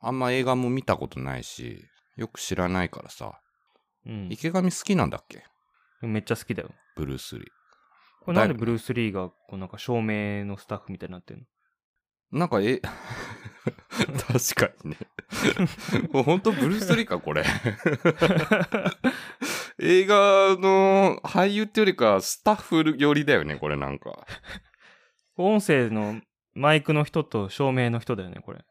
あんま映画も見たことないし、よく知らないからさ。うん。池上好きなんだっけ？めっちゃ好きだよ。ブルース・リー。これなんでブルース・リーが、こうなんか照明のスタッフみたいになってんの？なんか、え、[LAUGHS] 確かにね。[LAUGHS] もうほんとブルース・リーか、これ。[LAUGHS] 映画の俳優ってよりか、スタッフ寄りだよね、これなんか。音声のマイクの人と照明の人だよね、これ。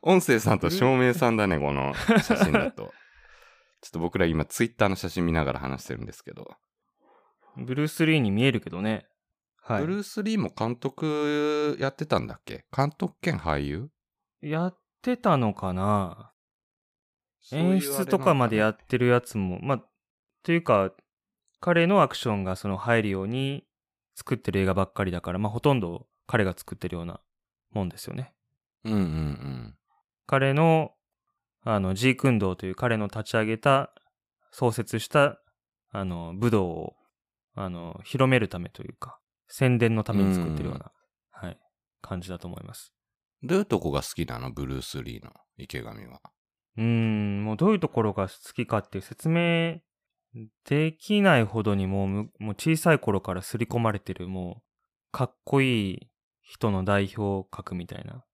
音声さんと照明さんだね、この写真だと。ちょっと僕ら今ツイッターの写真見ながら話してるんですけど。ブルース・リーに見えるけどね。はい。ブルース・リーも監督やってたんだっけ？監督兼俳優？やってたのかな？演出とかまでやってるやつも、まあ、というか、彼のアクションがその入るように作ってる映画ばっかりだから、まあほとんど彼が作ってるようなもんですよね。うんうんうん。彼の、あの、ジークンドーという彼の立ち上げた、創設した、あの、武道を、あの、広めるためというか、宣伝のために作ってるような、はい、感じだと思います。どういうとこが好きなの？ブルース・リーの池上は。うーん、もうどういうところが好きかっていう説明できないほどにもうむ、もう小さい頃から刷り込まれてる、もう、かっこいい人の代表格みたいな。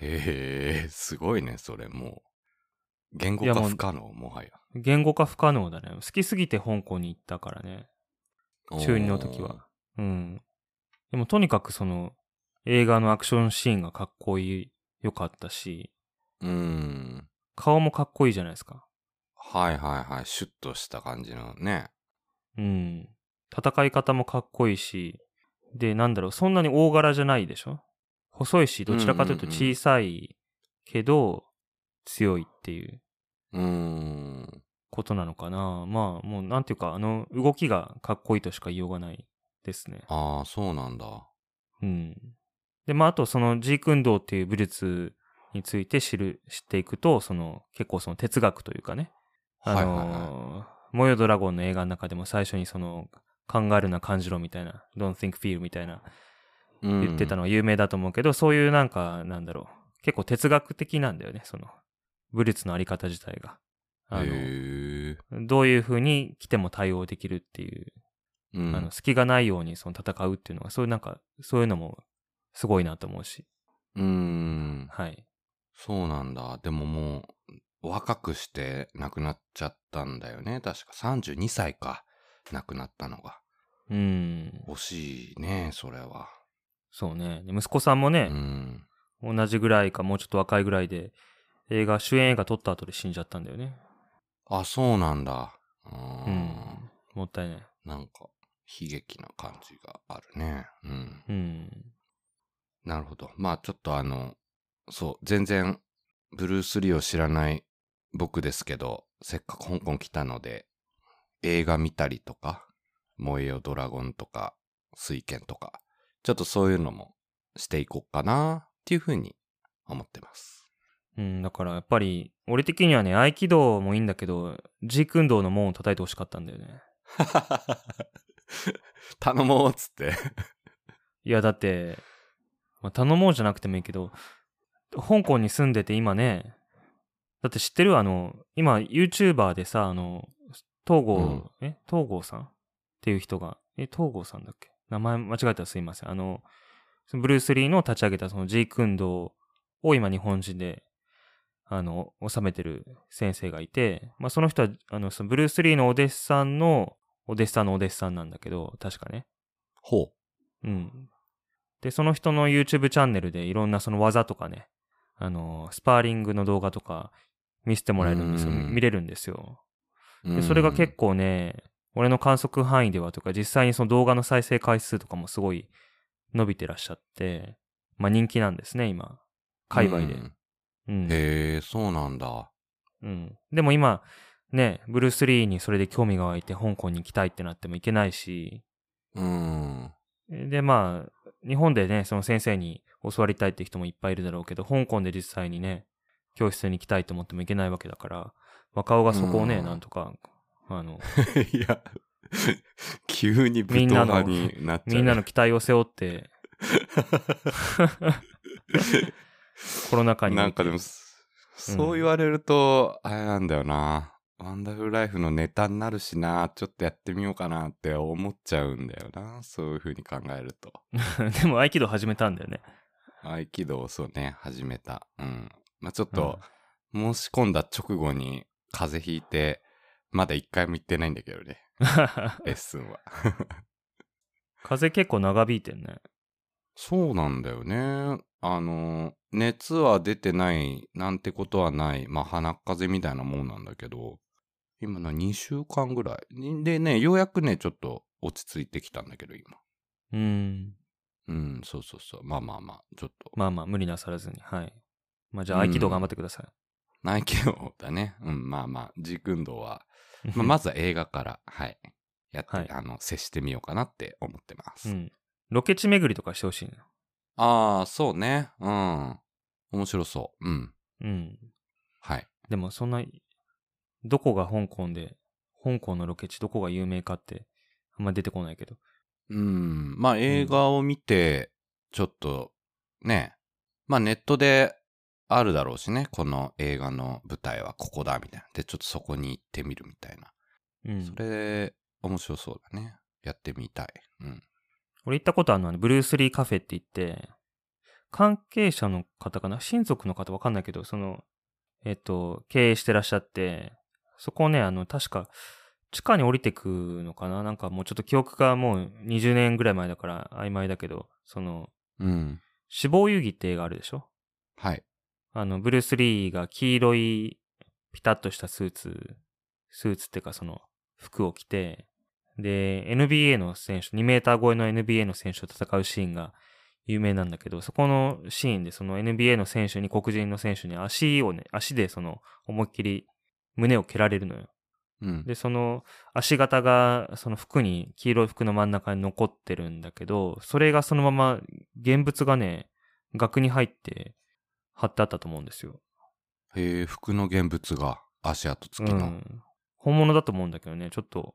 へえ、すごいね、それもう。言語化不可能、もはや。言語化不可能だね。好きすぎて香港に行ったからね。中2の時は。うん。でもとにかくその、映画のアクションシーンがかっこいい、良かったし。うん。顔もかっこいいじゃないですか。はいはいはい。シュッとした感じのね。うん。戦い方もかっこいいし、で、なんだろう、そんなに大柄じゃないでしょ？細いし、どちらかというと小さいけど、強いっていううーん。ことなのかな。まあ、もうなんていうか、あの、動きがかっこいいとしか言いようがないですね。ああ、そうなんだ。うん。で、まあ、あとそのジークンドーっていう武術について知る、知っていくと、その、結構その哲学というかね、あのーはいはいは燃えよドラゴンの映画の中でも最初にその、考えるな感じろみたいな、don't think feel みたいなうん言ってたのは有名だと思うけど、そういうなんか、なんだろう、結構哲学的なんだよね、その、武術のあり方自体が。あの。どういう風に来ても対応できるっていううんあの、隙がないようにその戦うっていうのは、そういうなんか、そういうのもすごいなと思うし。うーん。はい。そうなんだ。でももう、若くして亡くなっちゃったんだよね。確か32歳か。亡くなったのが。うん。惜しいね、それは。そうね。で息子さんもうね、ん。同じぐらいか、もうちょっと若いぐらいで、映画、主演映画撮った後で死んじゃったんだよね。あ、そうなんだ。うん。。もったいない。なんか、悲劇な感じがあるね。うん。うん。なるほど。まあちょっとあの、そう、全然、ブルース・リーを知らない僕ですけど、せっかく香港来たので、映画見たりとか、燃えよドラゴンとか、水剣とか、ちょっとそういうのもしていこうかなっていうふうに思ってます。うん、だからやっぱり、俺的にはね、合気道もいいんだけど、ジークンドーの門を叩いてほしかったんだよね。[LAUGHS] 頼もうっつって。いや、だって、まあ、頼もうじゃなくてもいいけど、香港に住んでて今ね、だって知ってる？あの、今 YouTuber でさ、あの、東郷、うん。え？東郷さん？っていう人が、え、東郷さんだっけ？名前間違えたらすいません。あの、そのブルース・リーの立ち上げたそのジークンドーを今日本人で、あの、収めてる先生がいて、まあその人は、あの、そのブルース・リーのお弟子さんの、お弟子さんのお弟子さんなんだけど、確かね。ほうん。で、その人の YouTube チャンネルでいろんなその技とかね、あの、スパーリングの動画とか見せてもらえるんですよ。うん見れるんですよ。う。で、それが結構、構ね、俺の観測範囲ではとか、実際にその動画の再生回数とかもすごい伸びてらっしゃって、まあ人気なんですね、今。界隈で。うんうん。へえ、そうなんだ。うん。でも今、ね、ブルース・リーにそれで興味が湧いて香港に行きたいってなっても行けないし、うん。で、まあ、日本でね、その先生に教わりたいって人もいっぱいいるだろうけど、香港で実際にね、教室に行きたいと思っても行けないわけだから、若尾がそこをね、うんなんとか、あの、[LAUGHS] いや、急に武闘派になっちゃう。みんなの期待を背負って、[LAUGHS] コロナ禍に。なんかでも、そう言われると、あれなんだよな。ワンダフルライフのネタになるしな、ちょっとやってみようかなって思っちゃうんだよな。そういう風に考えると。[LAUGHS] でも合気道始めたんだよね。合気道をそうね、始めた。うん。まあちょっと、申し込んだ直後に風邪ひいて、まだ一回も行ってないんだけどね、[LAUGHS] レッスンは。風結構長引いてんね。そうなんだよね。あの、熱は出てないなんてことはない。まあ鼻風邪みたいなもんなんだけど、今の2週間ぐらい。でね、ようやくね、ちょっと落ち着いてきたんだけど、今。うん。うん、そうそうそう。まあまあまあ、ちょっと。まあまあ、無理なさらずに。はい。まあじゃあ合気道頑張ってくださ内気道だね。うん、まあまあ、軸運動はい。まあ、まずは映画から、はい。やって、はいあの、接してみようかなって思ってます。うん。ロケ地巡りとかしてほしいの。ああ、そうね。うん。面白そう。うん。うん。はい。でもそんな、どこが香港で、香港のロケ地どこが有名かって、あんま出てこないけど。うん。まあ、映画を見て、ちょっと、ね。まあ、ネットであるだろうしね。この映画の舞台はここだ、みたいな。で、ちょっとそこに行ってみるみたいな。うん。それ、面白そうだね。やってみたい。うん。俺行ったことあるのは、ブルース・リーカフェって言って、関係者の方かな？親族の方わかんないけど、その、えっと、経営してらっしゃって、そこをね、あの、確か、地下に降りてくのかな？なんかもうちょっと記憶がもう20年ぐらい前だから曖昧だけど、その、うん。死亡遊戯って映画あるでしょ？はい。あの、ブルース・リーが黄色いピタッとしたスーツ、スーツっていうかその服を着て、で、NBA の選手、2メーター超えの NBA の選手と戦うシーンが有名なんだけど、そこのシーンでその NBA の選手に黒人の選手に足をね、足でその思いっきり胸を蹴られるのよ。うん。で、その足型がその服に、黄色い服の真ん中に残ってるんだけど、それがそのまま現物がね、額に入って貼ってあったと思うんですよ。へえ、服の現物が足跡付きの。うん。本物だと思うんだけどね、ちょっと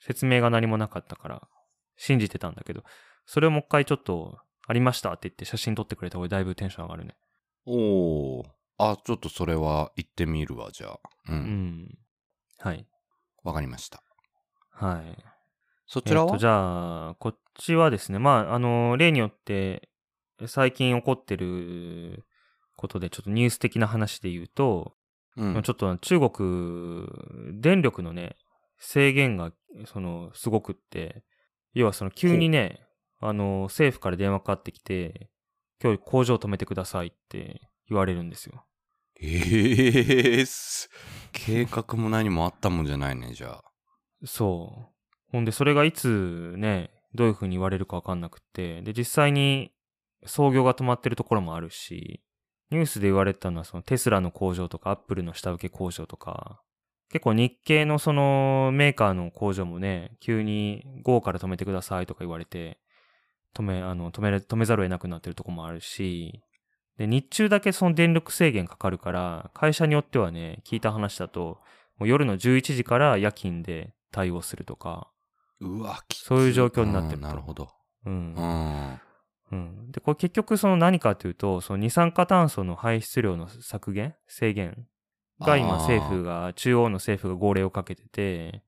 説明が何もなかったから信じてたんだけど、それをもう一回ちょっとありましたって言って写真撮ってくれた方がだいぶテンション上がるね。おー。あ、ちょっとそれは行ってみるわ、じゃあ。う。うんん。はい。わかりました。はい。そちらは、えっと、じゃあ、こっちはですね、まあ、あの、例によって、最近起こってることで、ちょっとニュース的な話で言うと、うん。ちょっと中国、電力のね、制限が、その、すごくって、要はその、急にね、あの、政府から電話かかってきて、今日工場止めてくださいって言われるんですよ。ええす計画も何もあったもんじゃないね、じゃあ。そう。ほんで、それがいつね、どういう風に言われるかわかんなくって、で、実際に操業が止まってるところもあるし、ニュースで言われたのはそのテスラの工場とかアップルの下請け工場とか、結構日系のそのメーカーの工場もね、急に午後から止めてくださいとか言われて、止め、あの、止めれ、止めざるを得なくなってるところもあるし、で、日中だけその電力制限かかるから、会社によってはね、聞いた話だと、もう夜の11時から夜勤で対応するとか、うわ、そういう状況になってるうんとなるほど。うんう。ん。うん。で、これ結局その何かというと、その二酸化炭素の排出量の削減制限が今政府が、中央の政府が号令をかけてて、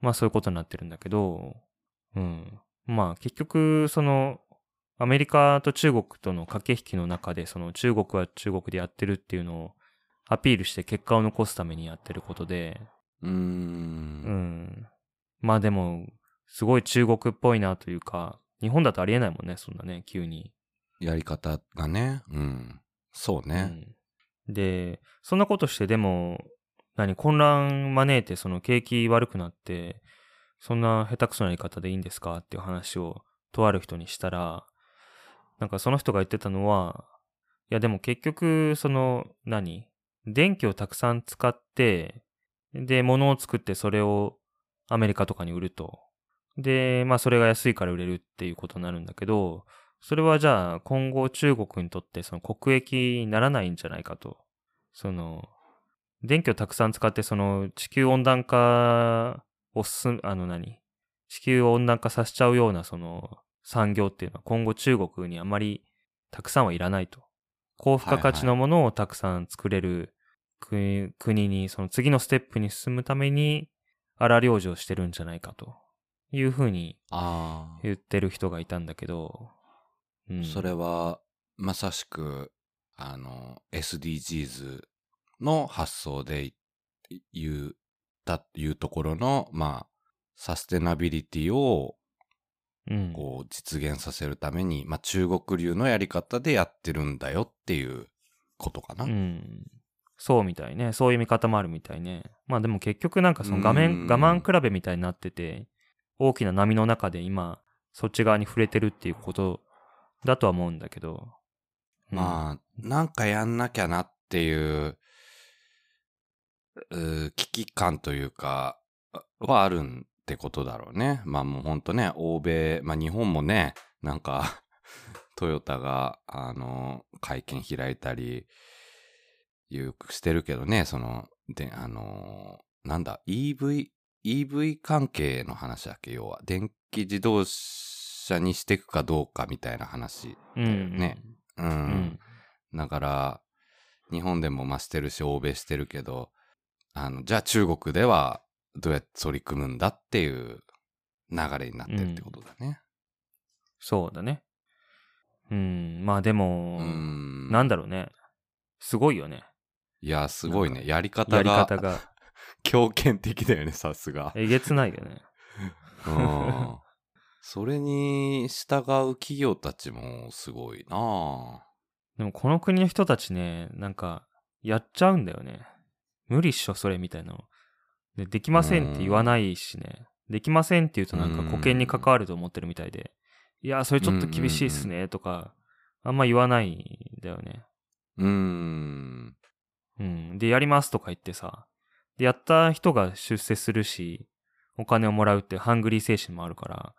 まあそういうことになってるんだけど、うん。まあ結局、その、アメリカと中国との駆け引きの中で、その中国は中国でやってるっていうのをアピールして結果を残すためにやってることで、うー。うんん。まあでも、すごい中国っぽいなというか、日本だとありえないもんね、そんなね、急に。やり方がね。うん。そうね。うん、で、そんなことして、でも、何、混乱招いて、その景気悪くなって、そんな下手くそなやり方でいいんですかっていう話を、とある人にしたら、なんかその人が言ってたのは、いやでも結局、その、何？電気をたくさん使って、で、物を作ってそれをアメリカとかに売ると。で、まあそれが安いから売れるっていうことになるんだけど、それはじゃあ今後中国にとってその国益にならないんじゃないかと。その、電気をたくさん使ってその地球温暖化をすん、あの何？地球を温暖化させちゃうようなその産業っていうのは今後中国にあまりたくさんはいらないと。高付加価値のものをたくさん作れる国国に、その次のステップに進むために、荒領事をしてるんじゃないかというふうに。言ってる人がいたんだけど、うん、それは、まさしく、あの、SDGs の発想でい言う、た、いうところの、まあ、サステナビリティを、うん、こう、実現させるために、まあ、中国流のやり方でやってるんだよっていうことかな。うん。そうみたいね。そういう見方もあるみたいね。まあでも結局なんかその画面、うん我慢比べみたいになってて、大きな波の中で今、そっち側に触れてるっていうことだとは思うんだけど。まあ、なんかやんなきゃなっていう、危機感というか、はあるんってことだろうね。まあもうほんとね、欧米、まあ日本もね、なんか、[LAUGHS] トヨタが、あの、会見開いたり、いう、してるけどね、その、で、あの、なんだ、EV、EV 関係の話だっけ、要は。電気自動車にしていくかどうかみたいな話うん、だよね。う。うんん。だから、日本でもまあしてるし、欧米してるけど、あの、じゃあ中国ではどうやって取り組むんだっていう流れになってるってことだね。そうだね。うん。まあでも、うん。なんだろうね。すごいよね。いや、すごいね。やり方やりが方が。[LAUGHS] 強権的だよね、さすが。えげつないよね。うん。それに従う企業たちもすごいなでもこの国の人たちね、なんか、やっちゃうんだよね。無理っしょ、それみたいなの。で、できませんって言わないしね。できませんって言うとなんか保険に関わると思ってるみたいで。いや、それちょっと厳しいっすね、とか、あんま言わないんだよね。うーん。うん。で、やりますとか言ってさ。で、やった人が出世するし、お金をもらうってハングリー精神もあるから、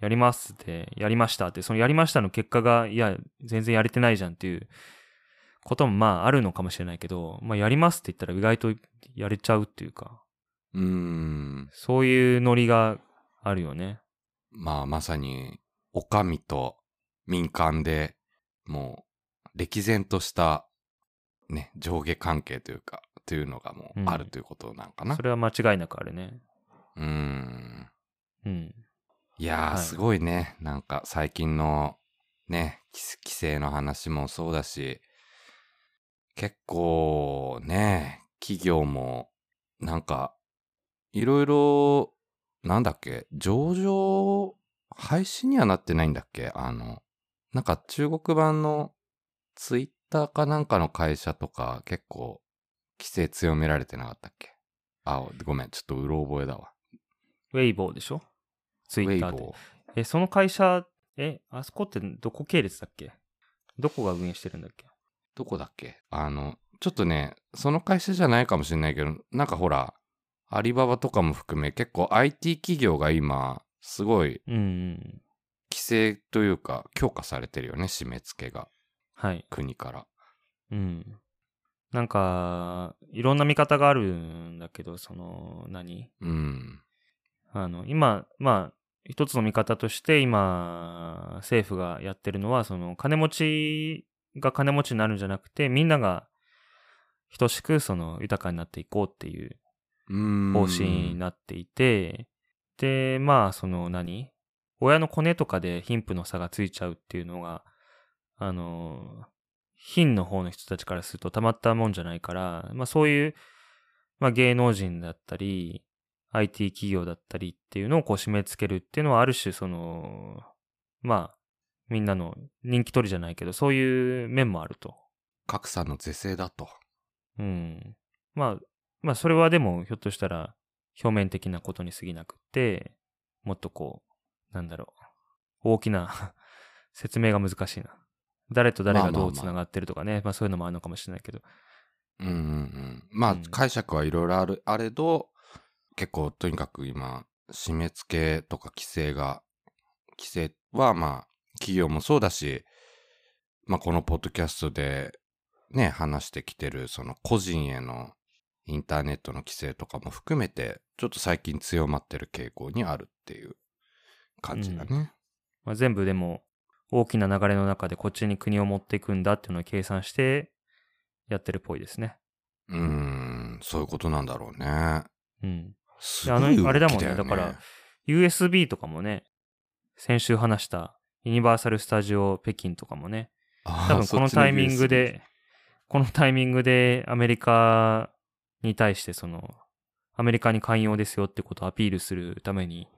やりますって、やりましたって、そのやりましたの結果が、いや、全然やれてないじゃんっていうこともまああるのかもしれないけど、まあやりますって言ったら意外とやれちゃうっていうか、うーん。そういうノリがあるよね。まあ、まさに、お上と民間で、もう、歴然とした、ね、上下関係というか、というのがもううんあるということなんかな。それは間違いなくあるね。うーん。うん。いやー、はいすごいね。なんか、最近の、ね、規規制の話もそうだし、結構、ね、企業も、なんか、いろいろ、なんだっけ、上場、廃止にはなってないんだっけ？あの、なんか中国版のツイッターかなんかの会社とか結構規制強められてなかったっけ？あ、ごめん、ちょっとうろ覚えだわ。ウェイボーでしょ？ツイッターで。え、その会社、え、あそこってどこ系列だっけ？どこが運営してるんだっけ？どこだっけ？あの、ちょっとね、その会社じゃないかもしれないけど、なんかほら、アリババとかも含め結構 IT 企業が今、すごい。規制というか強化されてるよね、締め付けが。はい。国から。うん。なんか、いろんな見方があるんだけど、その、何？うん。あの、今、まあ、一つの見方として今、政府がやってるのは、その、金持ちが金持ちになるんじゃなくて、みんなが等しく、その、豊かになっていこうっていううん。方針になっていて、で、まあ、その何？親のコネとかで貧富の差がついちゃうっていうのが、あの、貧の方の人たちからするとたまったもんじゃないから、まあそういう、まあ芸能人だったり、IT 企業だったりっていうのをこう締め付けるっていうのはある種その、まあ、みんなの人気取りじゃないけど、そういう面もあると。格差の是正だと。うん。まあ、まあそれはでもひょっとしたら表面的なことに過ぎなくって、もっとこう、なんだろう、大きな [LAUGHS] 説明が難しいな。誰と誰がどう繋がってるとかね、まあそういうのもあるのかもしれないけど。うんうんうん。まあ、うん解釈はいろいろある、あれど、結構とにかく今、締め付けとか規制が、規制はまあ、企業もそうだし、まあこのポッドキャストでね、話してきてる、その個人へのインターネットの規制とかも含めて、ちょっと最近強まってる傾向にあるっていう感じだね。まあ、全部でも大きな流れの中でこっちに国を持っていくんだっていうのを計算してやってるっぽいですね。うーん、そういうことなんだろうね。うん。すあのあれだもんねよだから USB とかもね、先週話したユニバーサル・スタジオ北京とかもね、多分このタイミング、で、このタイミングでアメリカに対してその、アメリカに寛容ですよってことをアピールするために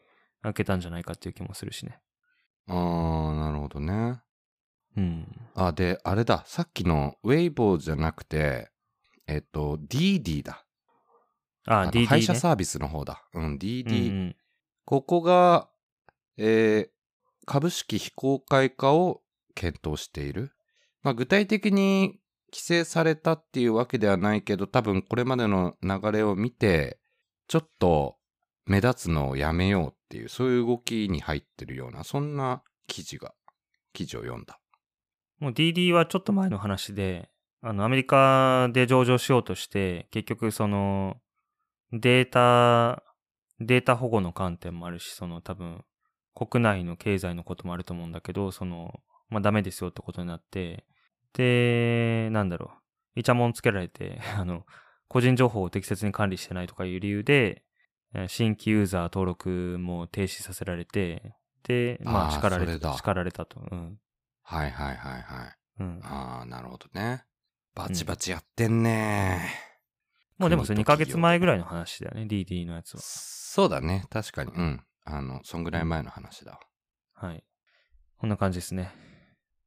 開けたんじゃないかっていう気もするしね。ああ、なるほどね。うん。あ、で、あれだ、さっきのウェイボーじゃなくて、えっと、DD だ。あ、あの DD ね。配車サービスの方だ。うん、DD。うんうんここが、えー株式非公開化を検討している。まあ、具体的に規制されたっていうわけではないけど、多分これまでの流れを見て、ちょっと目立つのをやめようっていう、そういう動きに入ってるような、そんな記事が、記事を読んだ。もう DD はちょっと前の話で、あの、アメリカで上場しようとして、結局その、データ、データ保護の観点もあるし、その多分、国内の経済のこともあると思うんだけど、その、まあ、ダメですよってことになって、で、なんだろう、イチャモンつけられて、[LAUGHS] あの、個人情報を適切に管理してないとかいう理由で、えー新規ユーザー登録も停止させられて、で、まあ、叱られそれだ叱られたと。うん。はいはいはいはい。うん。ああ、なるほどね。バチバチやってんね、もうでもそれ2国とヶ月前ぐらいの話だよね、DD のやつは。そうだね。確かに。うん。あの、そんぐらい前の話だわ。はい。こんな感じですね。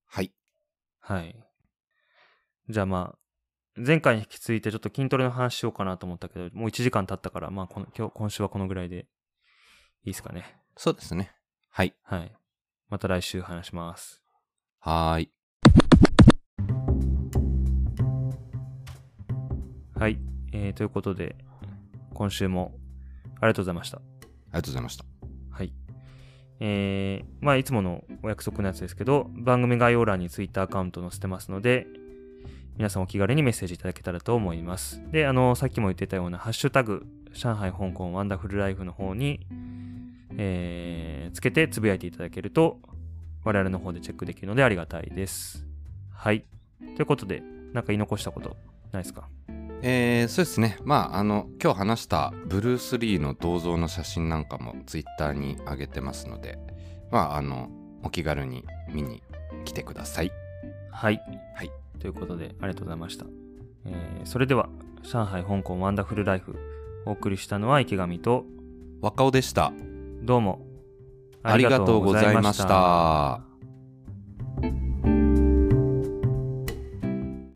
はい。はい。じゃあまあ、前回に引き続いてちょっと筋トレの話しようかなと思ったけど、もう1時間経ったから、まあこの今日、今週はこのぐらいでいいですかね。そうですね。はい。はい。また来週話します。はーい。はい。えー、ということで、今週もありがとうございました。ありがとうございました。はい。えー、まあ、いつものお約束のやつですけど、番組概要欄に Twitter アカウント載せてますので、皆さんお気軽にメッセージいただけたらと思います。で、あの、さっきも言ってたような、ハッシュタグ、上海、香港、ワンダフルライフの方に、えー、つけてつぶやいていただけると、我々の方でチェックできるのでありがたいです。はい。ということで、なんか言い残したことないですか？えー、そうですね。まあ、あの、今日話したブルース・リーの銅像の写真なんかもツイッターに上げてますので、まあ、あの、お気軽に見に来てください。はい。はい。ということで、ありがとうございました。えーそれでは、上海、香港、ワンダフルライフ、お送りしたのは池上と、若尾でした。どうもありがとうございました。